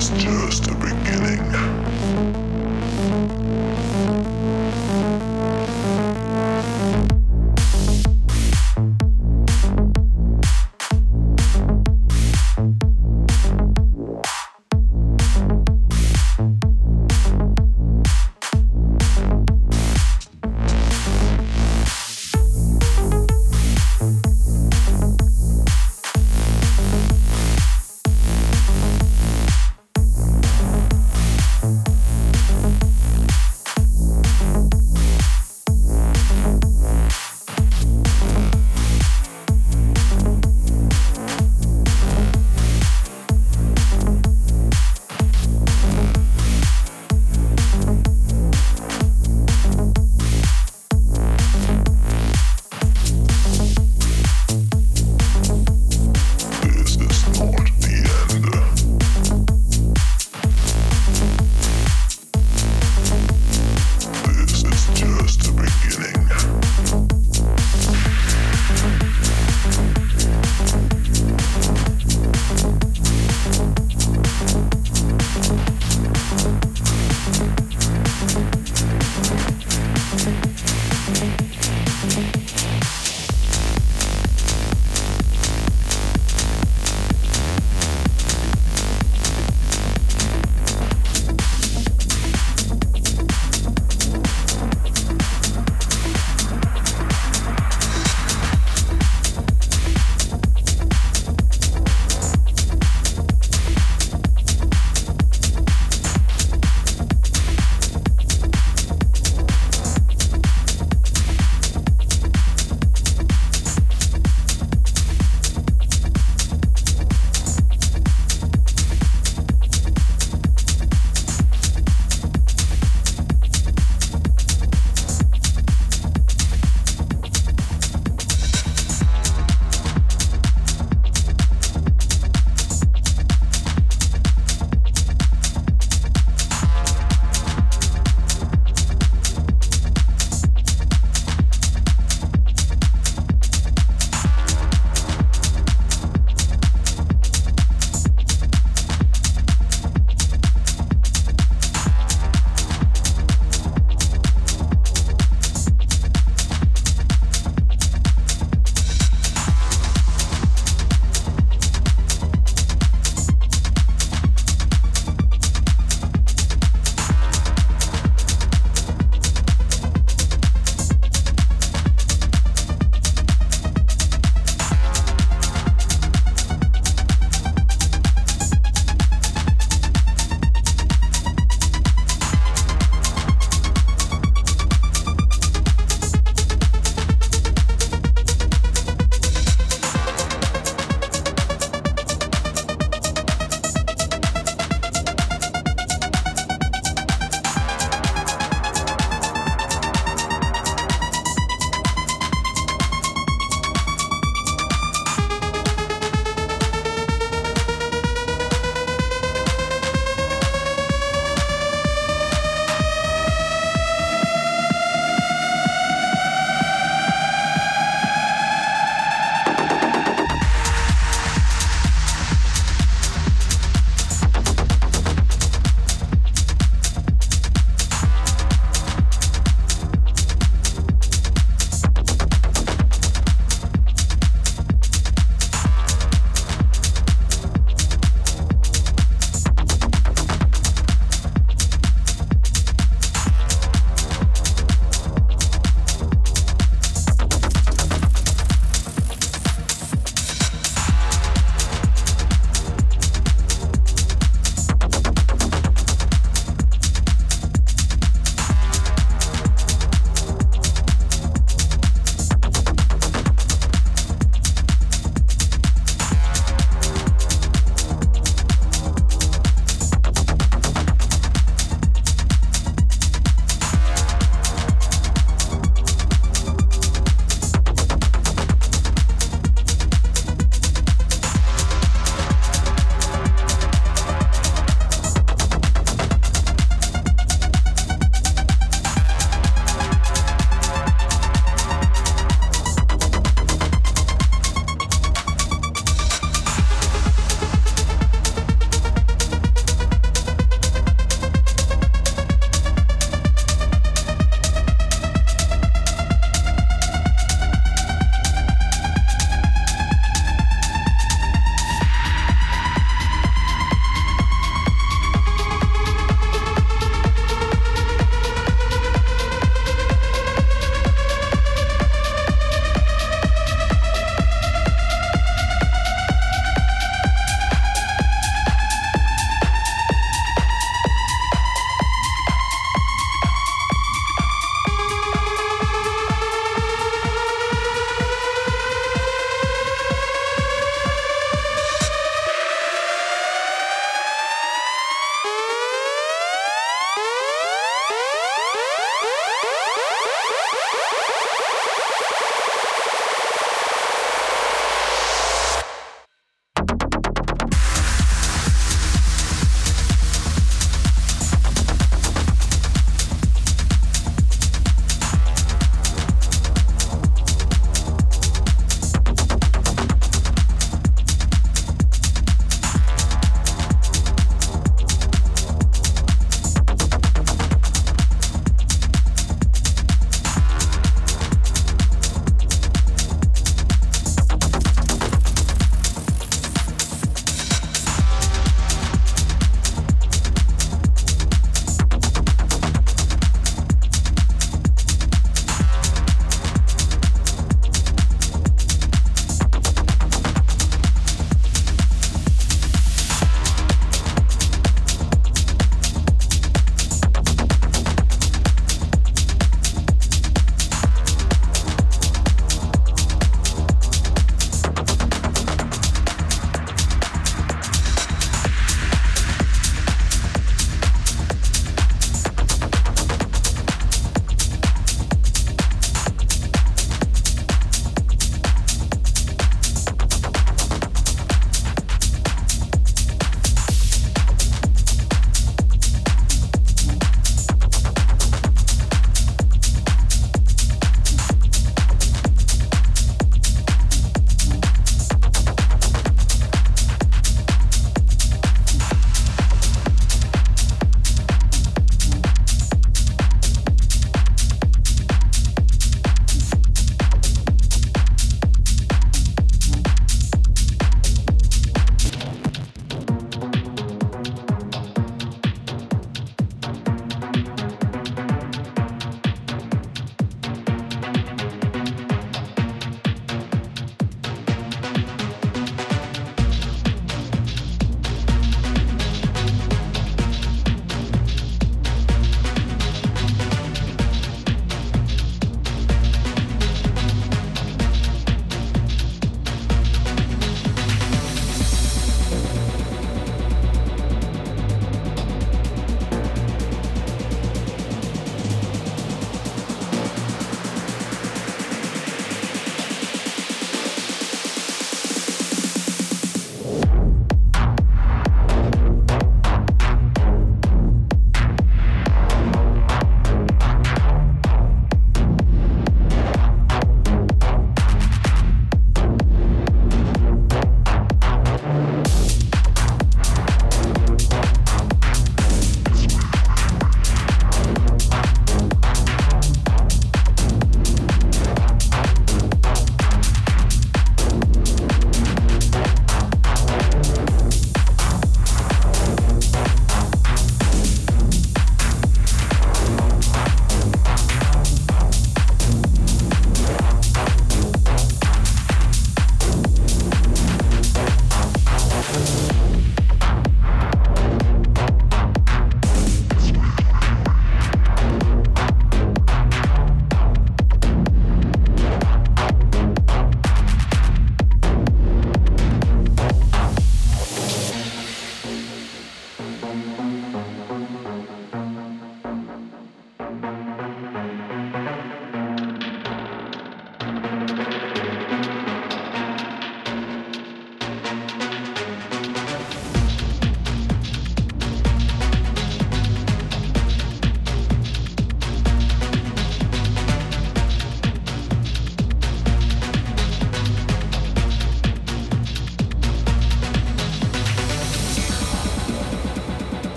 Just you.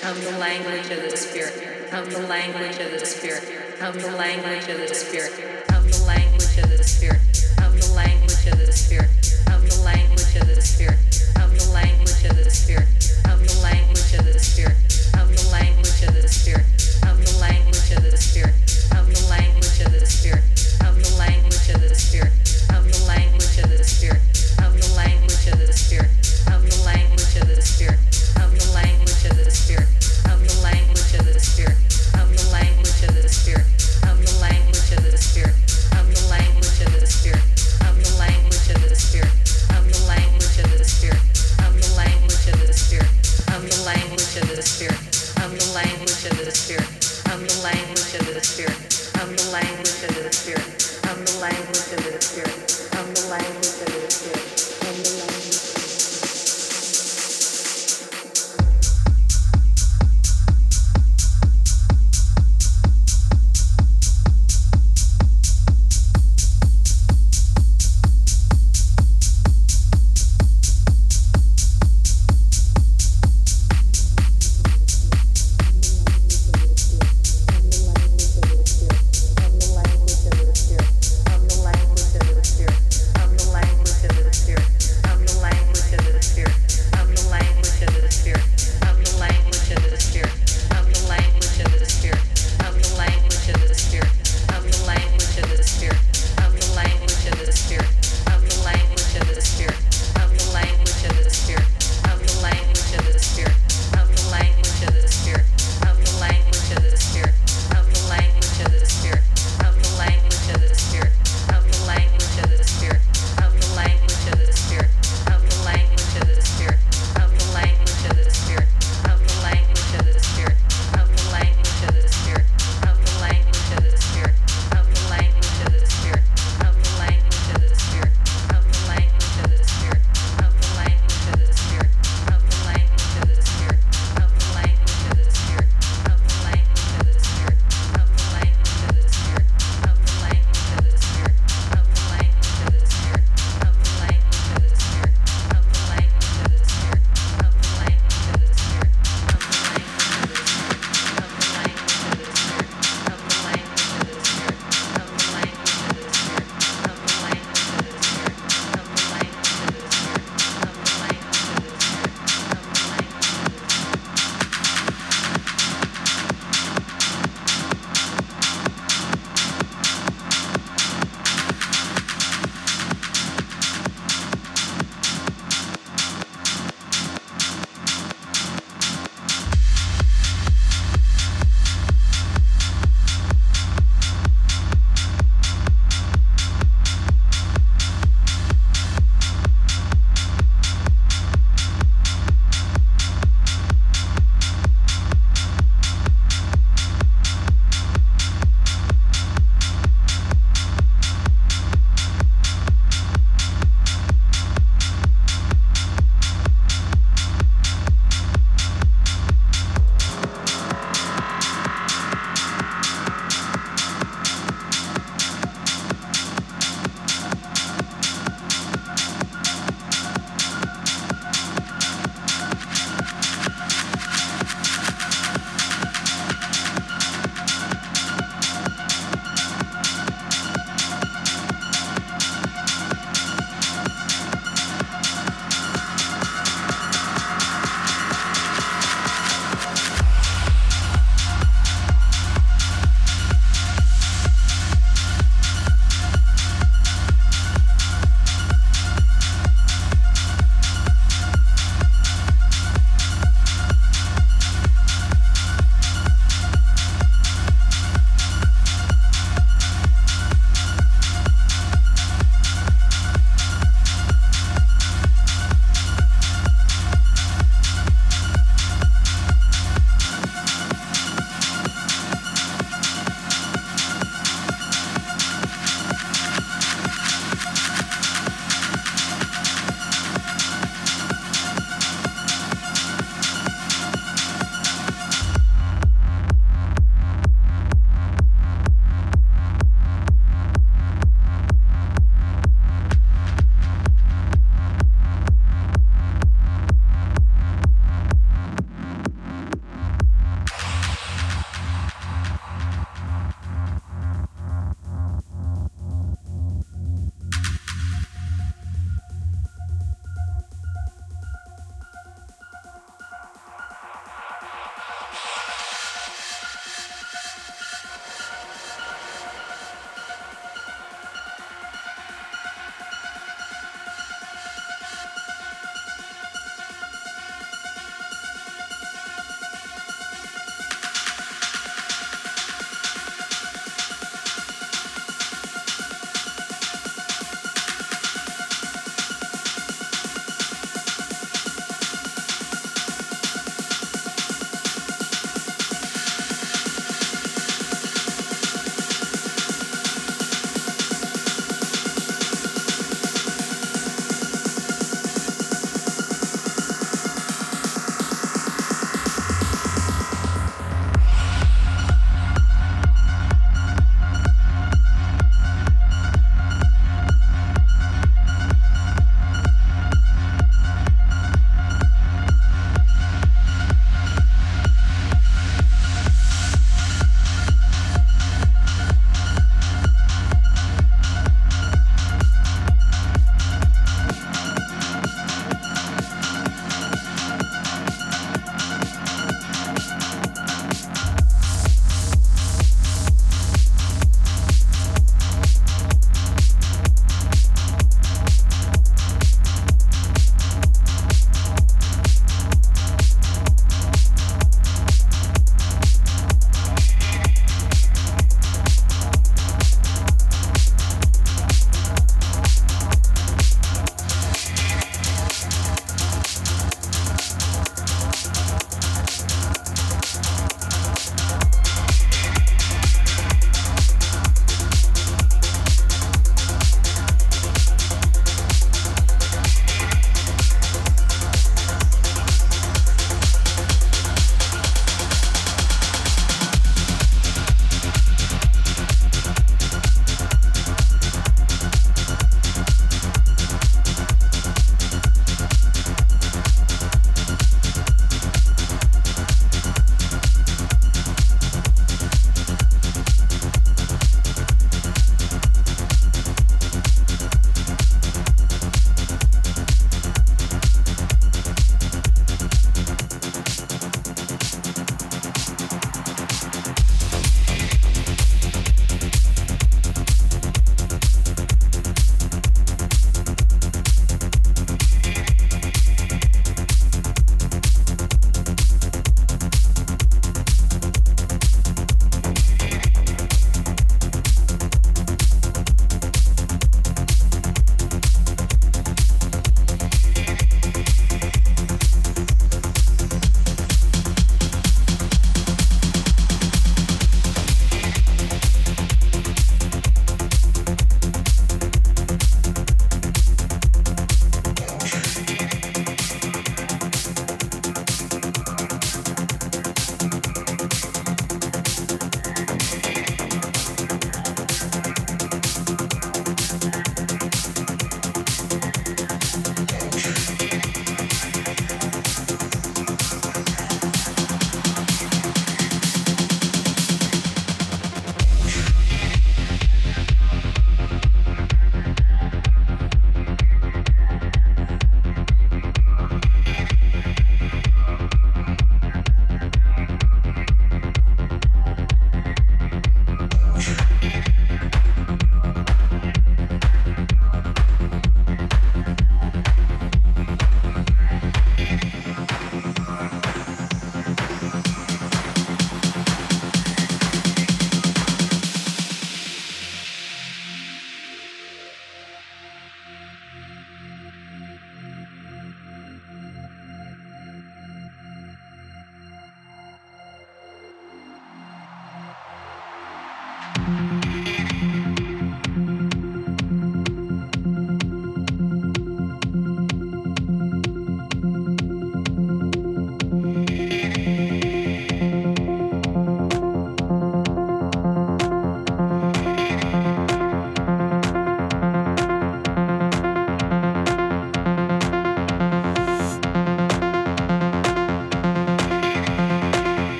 Come the language of the Spirit. Come the language of the Spirit. Come the language of the Spirit. Come the language of the Spirit.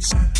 It's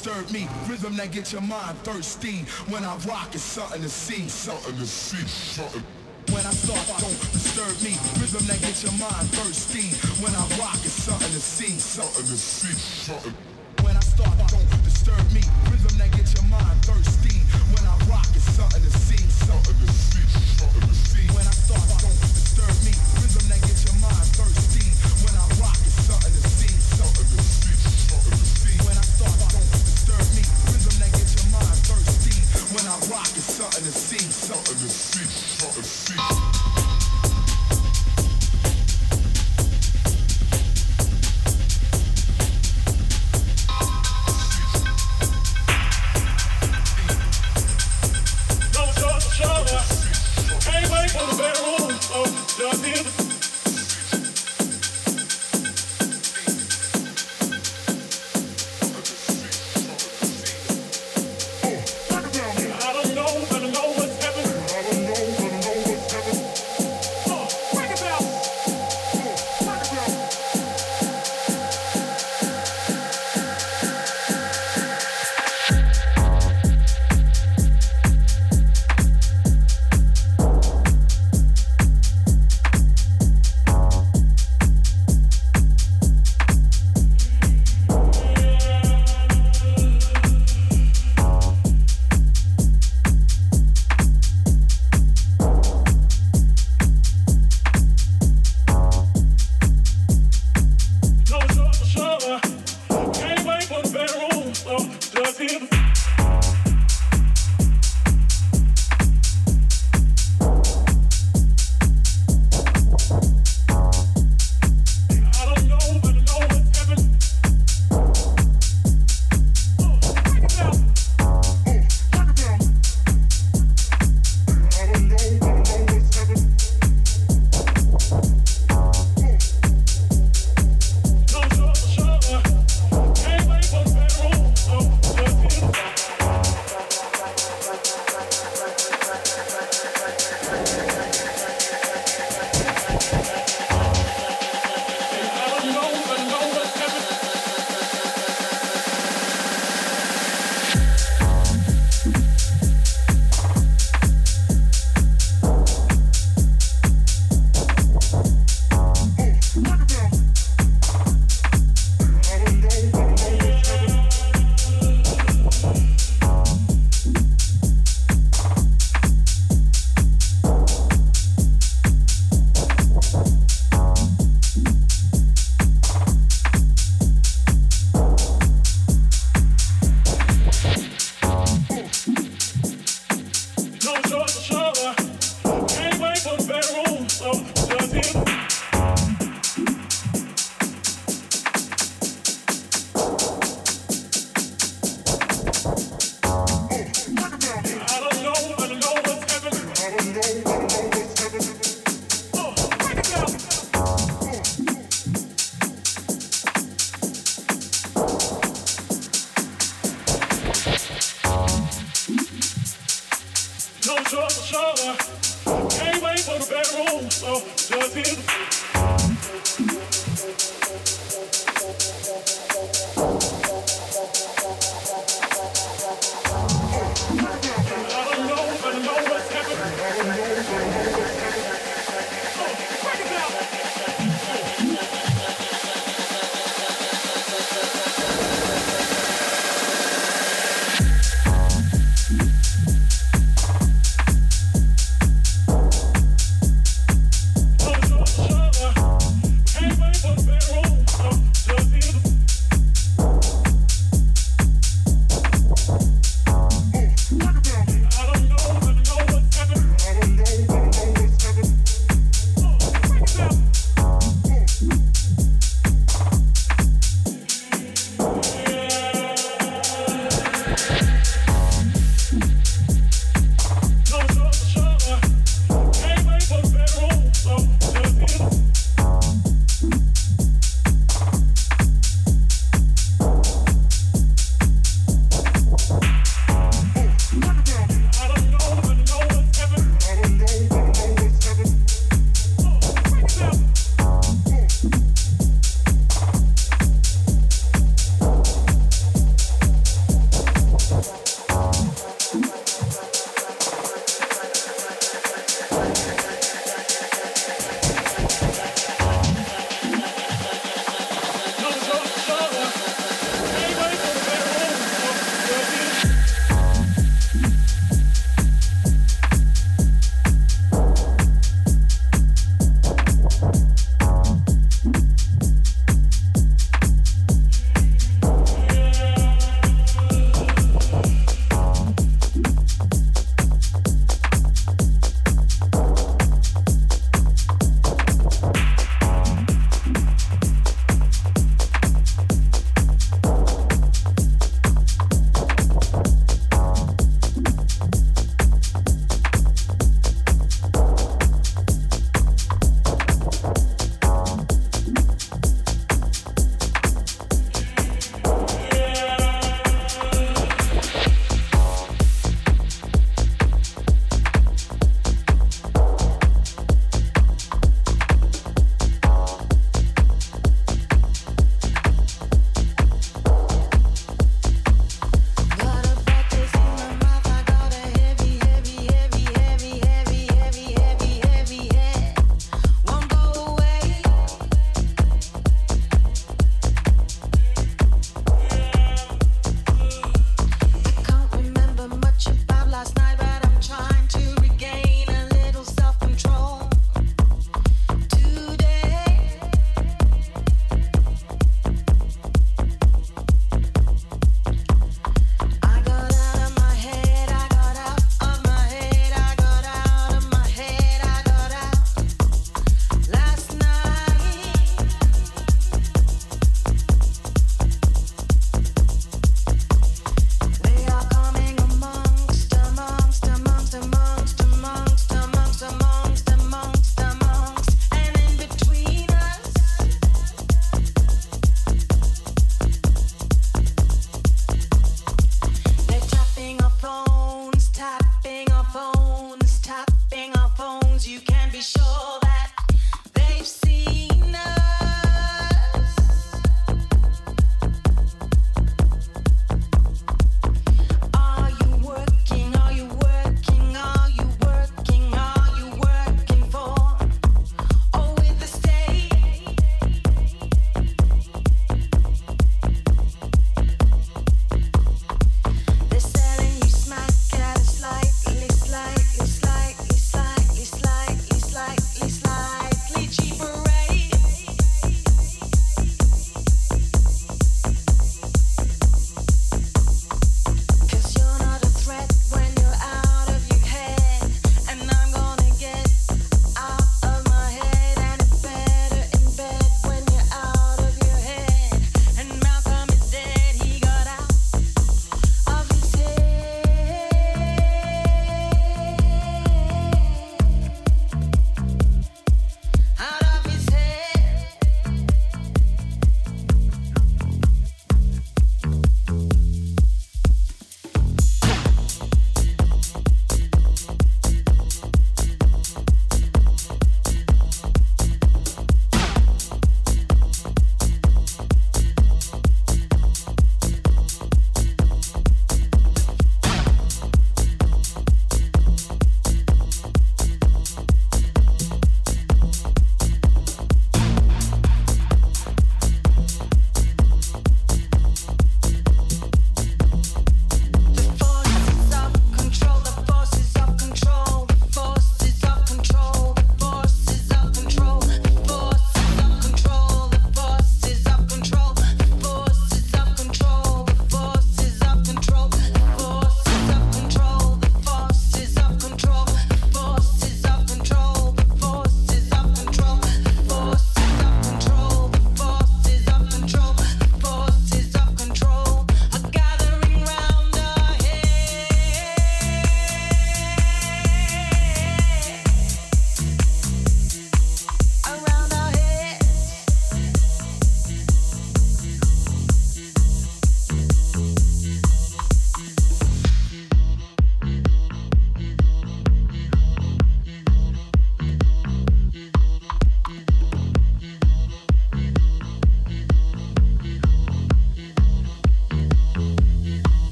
disturb me Rhythm that get your mind thirsty When I rock it's something to see Something to see Something when I start, don't disturb me. Rhythm that gets your mind thirsty. When I rock, it's something to see, something to see, something.